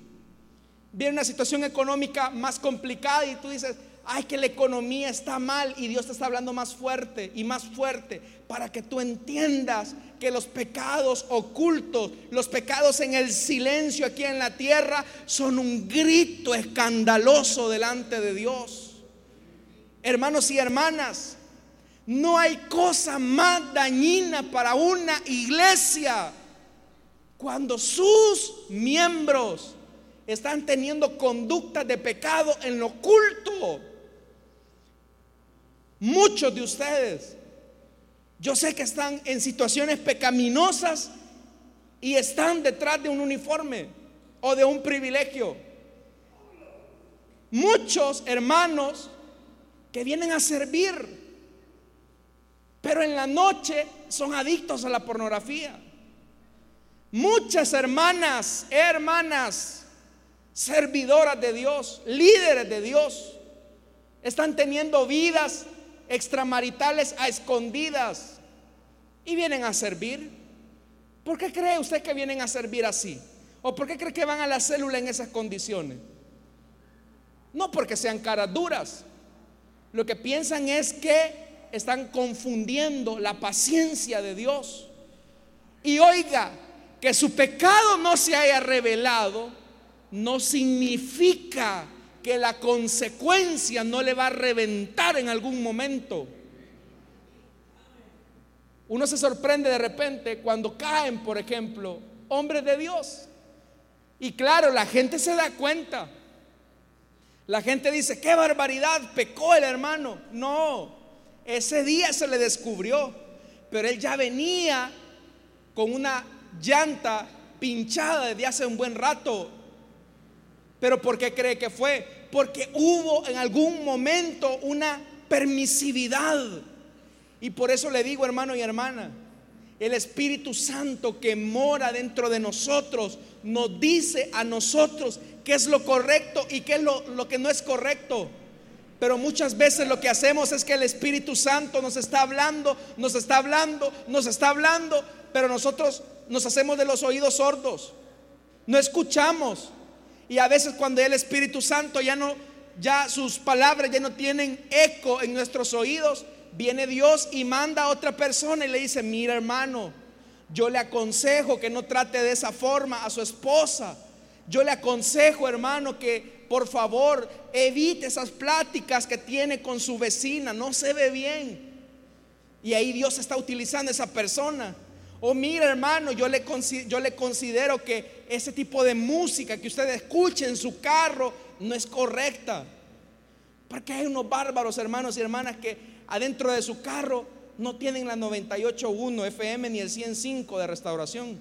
viene una situación económica más complicada y tú dices, ay, que la economía está mal y Dios te está hablando más fuerte y más fuerte para que tú entiendas que los pecados ocultos, los pecados en el silencio aquí en la tierra son un grito escandaloso delante de Dios. Hermanos y hermanas, no hay cosa más dañina para una iglesia cuando sus miembros están teniendo conductas de pecado en lo oculto. Muchos de ustedes, yo sé que están en situaciones pecaminosas y están detrás de un uniforme o de un privilegio. Muchos hermanos que vienen a servir, pero en la noche son adictos a la pornografía. Muchas hermanas, hermanas, servidoras de Dios, líderes de Dios, están teniendo vidas extramaritales a escondidas y vienen a servir. ¿Por qué cree usted que vienen a servir así? ¿O por qué cree que van a la célula en esas condiciones? No porque sean caras duras. Lo que piensan es que están confundiendo la paciencia de Dios. Y oiga, que su pecado no se haya revelado no significa que la consecuencia no le va a reventar en algún momento. Uno se sorprende de repente cuando caen, por ejemplo, hombres de Dios. Y claro, la gente se da cuenta. La gente dice, qué barbaridad, pecó el hermano. No, ese día se le descubrió, pero él ya venía con una llanta pinchada desde hace un buen rato. Pero ¿por qué cree que fue? Porque hubo en algún momento una permisividad. Y por eso le digo, hermano y hermana, el Espíritu Santo que mora dentro de nosotros nos dice a nosotros qué es lo correcto y qué es lo, lo que no es correcto. Pero muchas veces lo que hacemos es que el Espíritu Santo nos está hablando, nos está hablando, nos está hablando, pero nosotros nos hacemos de los oídos sordos. No escuchamos. Y a veces cuando el Espíritu Santo ya no ya sus palabras ya no tienen eco en nuestros oídos, viene Dios y manda a otra persona y le dice, "Mira, hermano, yo le aconsejo que no trate de esa forma a su esposa. Yo le aconsejo, hermano, que por favor, evite esas pláticas que tiene con su vecina, no se ve bien. Y ahí Dios está utilizando a esa persona. Oh, mira hermano, yo le, yo le considero que ese tipo de música que usted escuche en su carro no es correcta. Porque hay unos bárbaros hermanos y hermanas que adentro de su carro no tienen la 98.1 FM ni el 105 de restauración.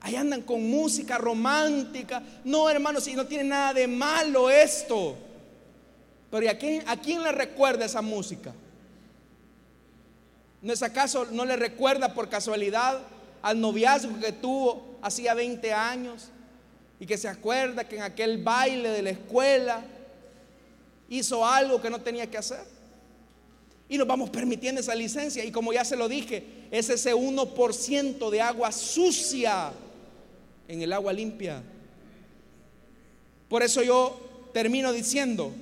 Ahí andan con música romántica. No, hermanos, si no tiene nada de malo esto. Pero ¿a quién, ¿a quién le recuerda esa música? ¿No es acaso no le recuerda por casualidad al noviazgo que tuvo hacía 20 años? Y que se acuerda que en aquel baile de la escuela hizo algo que no tenía que hacer. Y nos vamos permitiendo esa licencia. Y como ya se lo dije, es ese 1% de agua sucia en el agua limpia. Por eso yo termino diciendo,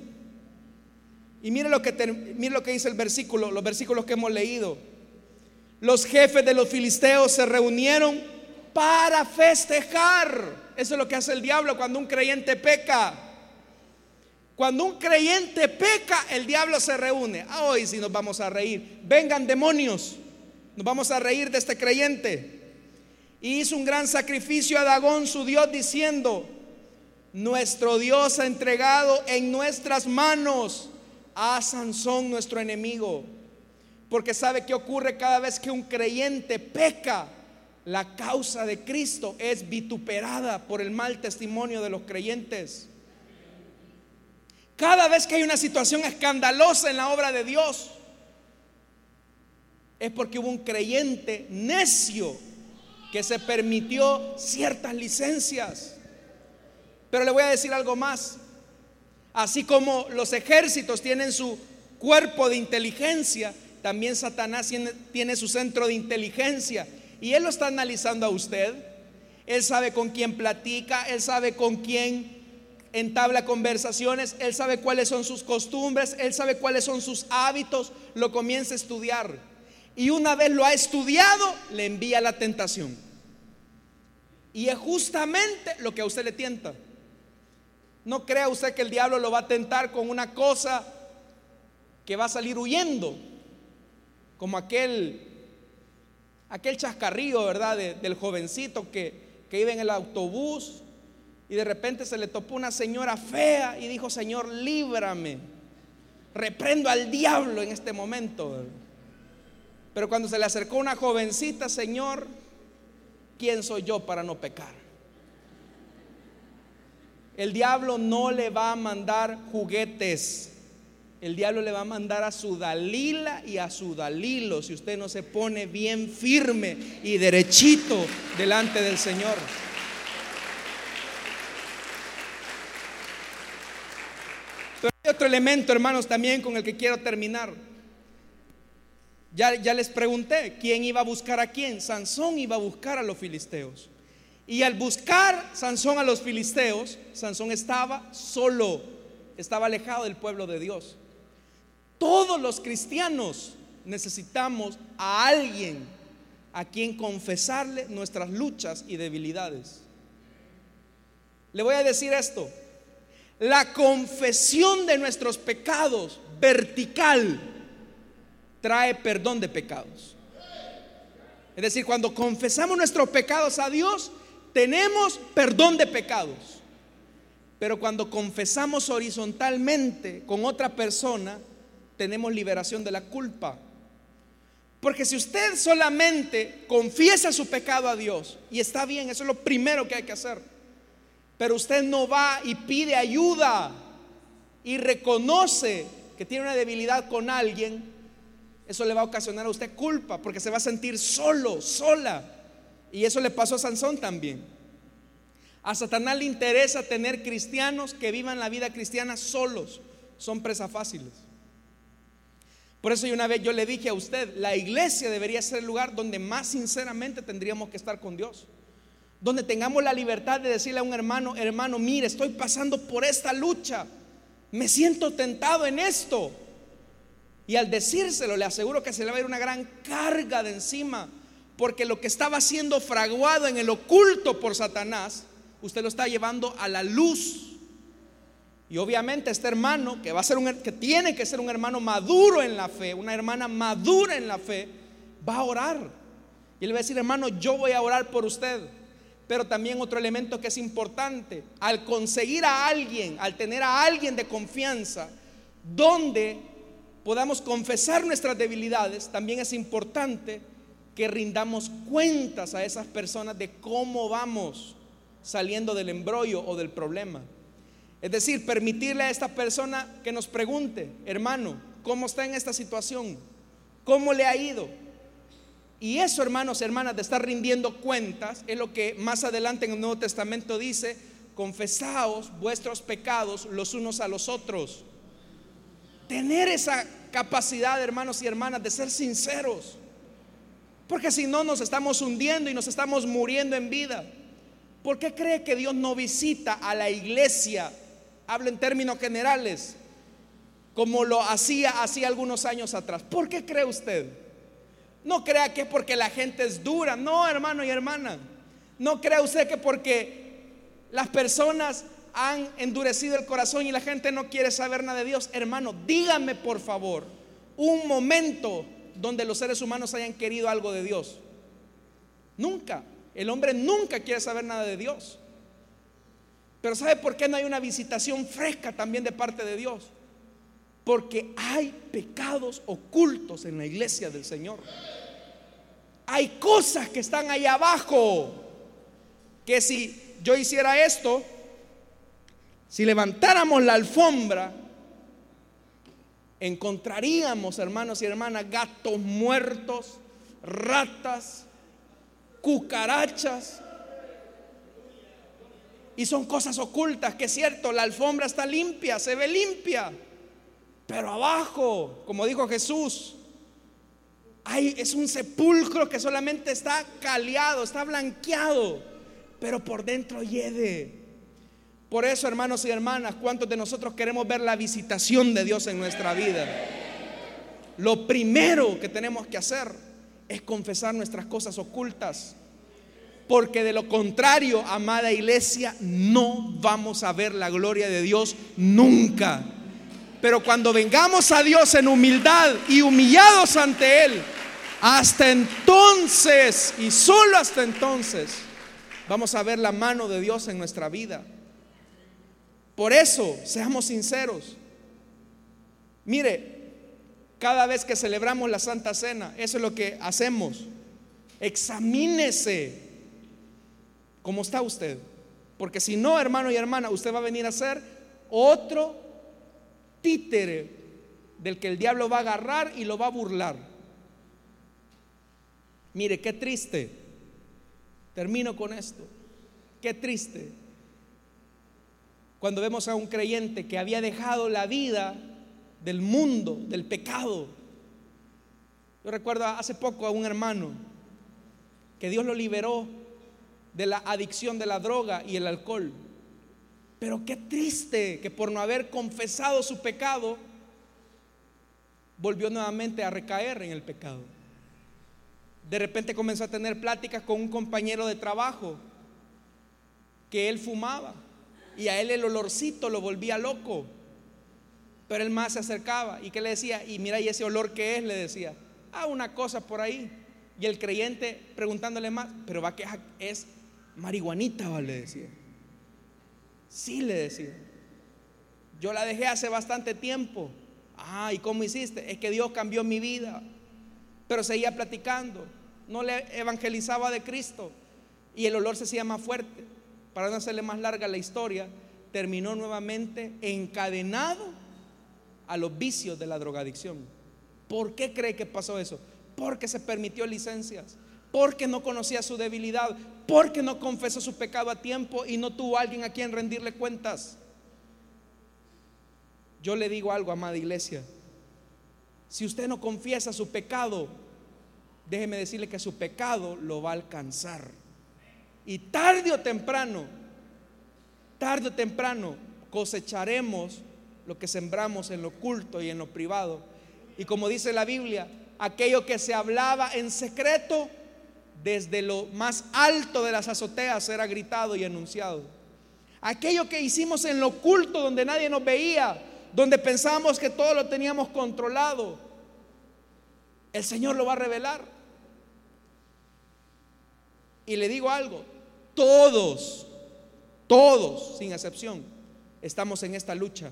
y mire lo que, mire lo que dice el versículo, los versículos que hemos leído. Los jefes de los filisteos se reunieron para festejar. Eso es lo que hace el diablo cuando un creyente peca. Cuando un creyente peca, el diablo se reúne. Ah, hoy sí nos vamos a reír. Vengan demonios, nos vamos a reír de este creyente y hizo un gran sacrificio a Dagón, su Dios, diciendo, nuestro Dios ha entregado en nuestras manos a Sansón, nuestro enemigo. Porque sabe que ocurre cada vez que un creyente peca, la causa de Cristo es vituperada por el mal testimonio de los creyentes. Cada vez que hay una situación escandalosa en la obra de Dios, es porque hubo un creyente necio que se permitió ciertas licencias. Pero le voy a decir algo más. Así como los ejércitos tienen su cuerpo de inteligencia, también Satanás tiene, su centro de inteligencia. Y él lo está analizando a usted. Él sabe con quién platica, él sabe con quién entabla conversaciones, él sabe cuáles son sus costumbres, él sabe cuáles son sus hábitos, lo comienza a estudiar y una vez lo ha estudiado, le envía la tentación. Y es justamente lo que a usted le tienta. No crea usted que el diablo lo va a tentar con una cosa que va a salir huyendo, como aquel, aquel chascarrillo, ¿verdad? del jovencito que, que iba en el autobús y de repente se le topó una señora fea y dijo, Señor, líbrame. Reprendo al diablo en este momento. Pero cuando se le acercó una jovencita, Señor, ¿quién soy yo para no pecar? El diablo no le va a mandar juguetes. El diablo le va a mandar a su Dalila y a su Dalilo si usted no se pone bien firme y derechito delante del Señor. Pero hay otro elemento, hermanos, también con el que quiero terminar. Ya, les pregunté quién iba a buscar a quién. Sansón iba a buscar a los filisteos. Y al buscar Sansón a los filisteos, Sansón estaba solo, estaba alejado del pueblo de Dios. Todos los cristianos necesitamos a alguien a quien confesarle nuestras luchas y debilidades. Le voy a decir esto. La confesión de nuestros pecados vertical trae perdón de pecados. Es decir, cuando confesamos nuestros pecados a Dios, tenemos perdón de pecados. Pero cuando confesamos horizontalmente con otra persona, tenemos liberación de la culpa. Porque si usted solamente confiesa su pecado a Dios, y está bien, eso es lo primero que hay que hacer, pero usted no va y pide ayuda y reconoce que tiene una debilidad con alguien, eso le va a ocasionar a usted culpa, porque se va a sentir solo, sola. Y eso le pasó a Sansón también. A Satanás le interesa tener cristianos que vivan la vida cristiana solos. Son presas fáciles. Por eso una vez yo le dije a usted, la iglesia debería ser el lugar donde más sinceramente tendríamos que estar con Dios. Donde tengamos la libertad de decirle a un hermano, hermano, mire, estoy pasando por esta lucha. Me siento tentado en esto. Y al decírselo, le aseguro que se le va a ir una gran carga de encima. Porque lo que estaba siendo fraguado en el oculto por Satanás, usted lo está llevando a la luz. Y obviamente este hermano, que va a ser un que tiene que ser un hermano maduro en la fe, una hermana madura en la fe, va a orar. Y le va a decir, hermano, yo voy a orar por usted. Pero también otro elemento que es importante, al conseguir a alguien, al tener a alguien de confianza, donde podamos confesar nuestras debilidades, también es importante que rindamos cuentas a esas personas de cómo vamos saliendo del embrollo o del problema. Es decir, permitirle a esta persona que nos pregunte, hermano, ¿cómo está en esta situación? ¿Cómo le ha ido? Y eso, hermanos, hermanas, de estar rindiendo cuentas, es lo que más adelante en el Nuevo Testamento dice, confesaos vuestros pecados los unos a los otros. Tener esa capacidad, hermanos y hermanas, de ser sinceros. Porque si no nos estamos hundiendo y nos estamos muriendo en vida. ¿Por qué cree que Dios no visita a la iglesia hablo en términos generales, como lo hacía hacía algunos años atrás. ¿Por qué cree usted? No crea que es porque la gente es dura, no hermano y hermana. No crea usted que porque las personas han endurecido el corazón y la gente no quiere saber nada de Dios. Hermano, dígame por favor un momento donde los seres humanos hayan querido algo de Dios. Nunca. El hombre nunca quiere saber nada de Dios. Pero ¿sabe por qué no hay una visitación fresca también de parte de Dios? Porque hay pecados ocultos en la iglesia del Señor. Hay cosas que están ahí abajo. Que si yo hiciera esto, si levantáramos la alfombra, encontraríamos, hermanos y hermanas, gatos muertos, ratas, cucarachas, y son cosas ocultas, que es cierto, la alfombra está limpia, se ve limpia. Pero abajo, como dijo Jesús, hay, es un sepulcro que solamente está caleado, está blanqueado, pero por dentro hiede. Por eso, hermanos y hermanas, ¿cuántos de nosotros queremos ver la visitación de Dios en nuestra vida? Lo primero que tenemos que hacer es confesar nuestras cosas ocultas. Porque de lo contrario, amada iglesia, no vamos a ver la gloria de Dios nunca. Pero cuando vengamos a Dios en humildad y humillados ante Él, hasta entonces y solo hasta entonces vamos a ver la mano de Dios en nuestra vida. Por eso, seamos sinceros. Mire, cada vez que celebramos la Santa Cena, eso es lo que hacemos. Examínese ¿Cómo está usted? Porque si no, hermano y hermana, usted va a venir a ser otro títere del que el diablo va a agarrar y lo va a burlar. Mire, qué triste. Termino con esto. Qué triste. Cuando vemos a un creyente que había dejado la vida del mundo, del pecado. Yo recuerdo hace poco a un hermano que Dios lo liberó de la adicción de la droga y el alcohol. Pero qué triste que por no haber confesado su pecado, volvió nuevamente a recaer en el pecado. De repente comenzó a tener pláticas con un compañero de trabajo que él fumaba. Y a él el olorcito lo volvía loco. Pero él más se acercaba. ¿Y qué le decía? Y mira, ¿y ese olor qué es? Le decía. Ah, una cosa por ahí. Y el creyente preguntándole más, pero va que es marihuanita, ¿va? le decía. Sí, le decía. Yo la dejé hace bastante tiempo. Ah, ¿y cómo hiciste? Es que Dios cambió mi vida. Pero seguía platicando. No le evangelizaba de Cristo. Y el olor se hacía más fuerte. Para no hacerle más larga la historia, terminó nuevamente encadenado a los vicios de la drogadicción. ¿Por qué cree que pasó eso? Porque se permitió licencias, porque no conocía su debilidad, porque no confesó su pecado a tiempo y no tuvo alguien a quien rendirle cuentas. Yo le digo algo, amada iglesia. Si usted no confiesa su pecado, déjeme decirle que su pecado lo va a alcanzar. Y tarde o temprano, tarde o temprano cosecharemos lo que sembramos en lo oculto y en lo privado. Y como dice la Biblia, aquello que se hablaba en secreto, desde lo más alto de las azoteas era gritado y anunciado. Aquello que hicimos en lo oculto, donde nadie nos veía, donde pensábamos que todo lo teníamos controlado, el Señor lo va a revelar. Y le digo algo, todos, todos, sin excepción, estamos en esta lucha.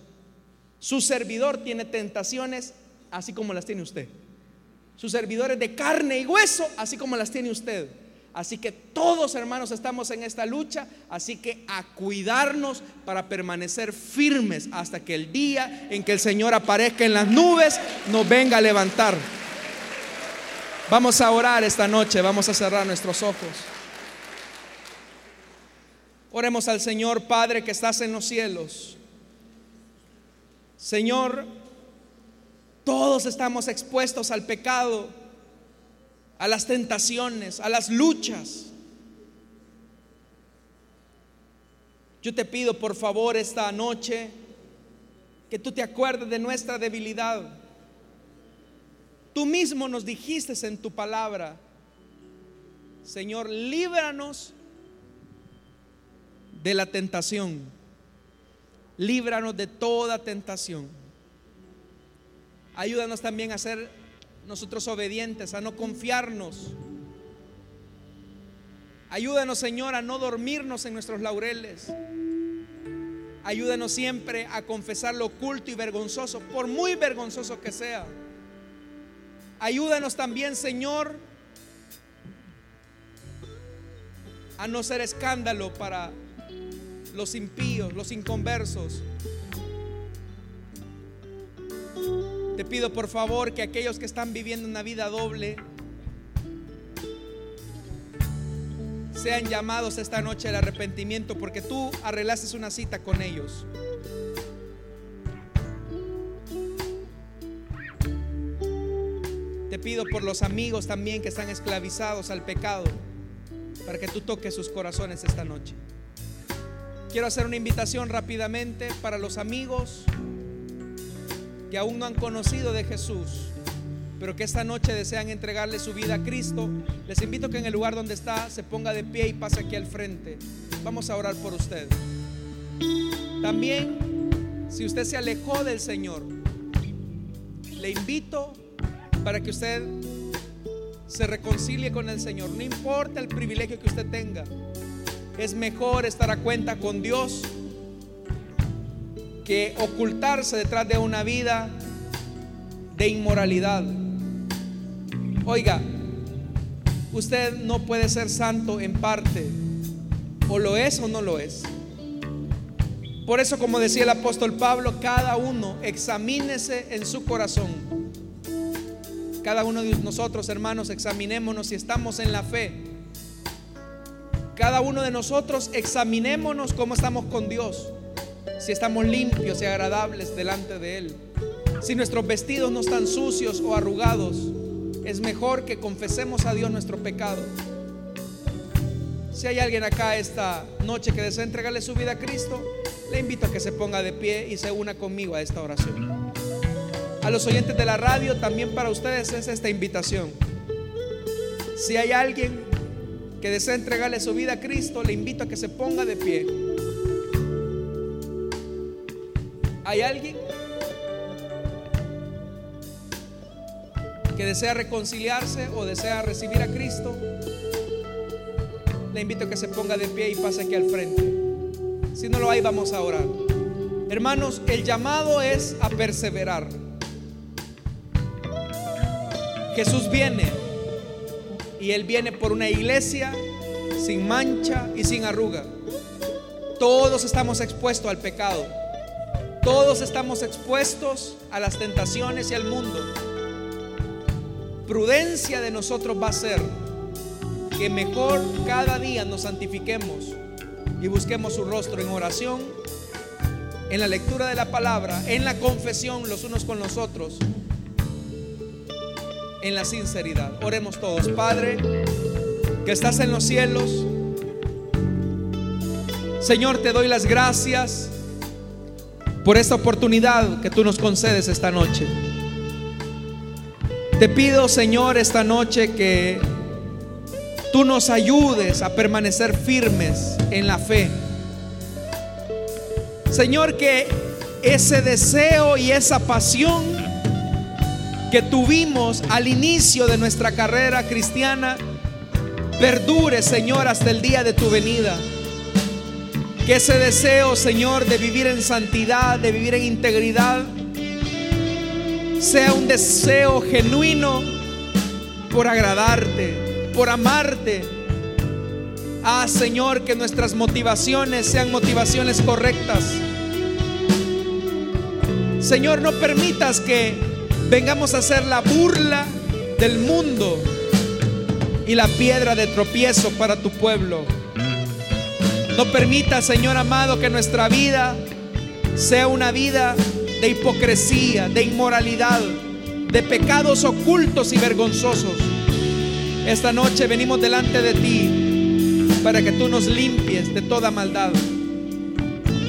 Su servidor tiene tentaciones así como las tiene usted. Sus servidores de carne y hueso así como las tiene usted. Así que todos hermanos estamos en esta lucha, así que a cuidarnos para permanecer firmes hasta que el día en que el Señor aparezca en las nubes nos venga a levantar. Vamos a orar esta noche, vamos a cerrar nuestros ojos. Oremos al Señor Padre que estás en los cielos. Señor, todos estamos expuestos al pecado a las tentaciones, a las luchas. Yo te pido por favor esta noche que tú te acuerdes de nuestra debilidad. Tú mismo nos dijiste en tu palabra, Señor, líbranos de la tentación. Líbranos de toda tentación. Ayúdanos también a ser nosotros obedientes, a no confiarnos. Ayúdanos, Señor, a no dormirnos en nuestros laureles. Ayúdanos siempre a confesar lo oculto y vergonzoso, por muy vergonzoso que sea. Ayúdanos también, Señor, a no ser escándalo para los impíos, los inconversos. Te pido por favor que aquellos que están viviendo una vida doble sean llamados esta noche al arrepentimiento porque tú arreglaste una cita con ellos. Te pido por los amigos también que están esclavizados al pecado para que tú toques sus corazones esta noche. Quiero hacer una invitación rápidamente para los amigos que aún no han conocido de Jesús, pero que esta noche desean entregarle su vida a Cristo, les invito que en el lugar donde está se ponga de pie y pase aquí al frente. Vamos a orar por usted. También, si usted se alejó del Señor, le invito para que usted se reconcilie con el Señor. No importa el privilegio que usted tenga, es mejor estar a cuenta con Dios que ocultarse detrás de una vida de inmoralidad. Oiga, usted no puede ser santo en parte, o lo es o no lo es. Por eso, como decía el apóstol Pablo, cada uno examínese en su corazón. Cada uno de nosotros, hermanos, examinémonos si estamos en la fe. Cada uno de nosotros examinémonos cómo estamos con Dios si estamos limpios y agradables delante de Él, si nuestros vestidos no están sucios o arrugados, es mejor que confesemos a Dios nuestro pecado. Si hay alguien acá esta noche que desea entregarle su vida a Cristo, le invito a que se ponga de pie y se una conmigo a esta oración. A los oyentes de la radio, también para ustedes es esta invitación. Si hay alguien que desea entregarle su vida a Cristo, le invito a que se ponga de pie ¿Hay alguien que desea reconciliarse o desea recibir a Cristo? Le invito a que se ponga de pie y pase aquí al frente. Si no lo hay, vamos a orar. Hermanos, el llamado es a perseverar. Jesús viene y Él viene por una iglesia sin mancha y sin arruga. Todos estamos expuestos al pecado. Todos estamos expuestos a las tentaciones y al mundo. Prudencia de nosotros va a ser que mejor cada día nos santifiquemos y busquemos su rostro en oración, en la lectura de la palabra, en la confesión los unos con los otros, en la sinceridad. Oremos todos, Padre, que estás en los cielos. Señor, te doy las gracias por esta oportunidad que tú nos concedes esta noche. Te pido, Señor, esta noche que tú nos ayudes a permanecer firmes en la fe. Señor, que ese deseo y esa pasión que tuvimos al inicio de nuestra carrera cristiana perdure, Señor, hasta el día de tu venida. Que ese deseo, Señor, de vivir en santidad, de vivir en integridad, sea un deseo genuino por agradarte, por amarte. Ah, Señor, que nuestras motivaciones sean motivaciones correctas. Señor, no permitas que vengamos a ser la burla del mundo y la piedra de tropiezo para tu pueblo. No permita, Señor amado, que nuestra vida sea una vida de hipocresía, de inmoralidad, de pecados ocultos y vergonzosos. Esta noche venimos delante de ti para que tú nos limpies de toda maldad.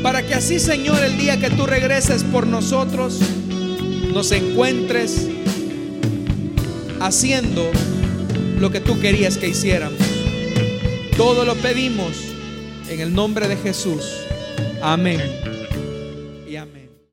Para que así, Señor, el día que tú regreses por nosotros, nos encuentres haciendo lo que tú querías que hiciéramos. Todo lo pedimos en el nombre de Jesús. Amén.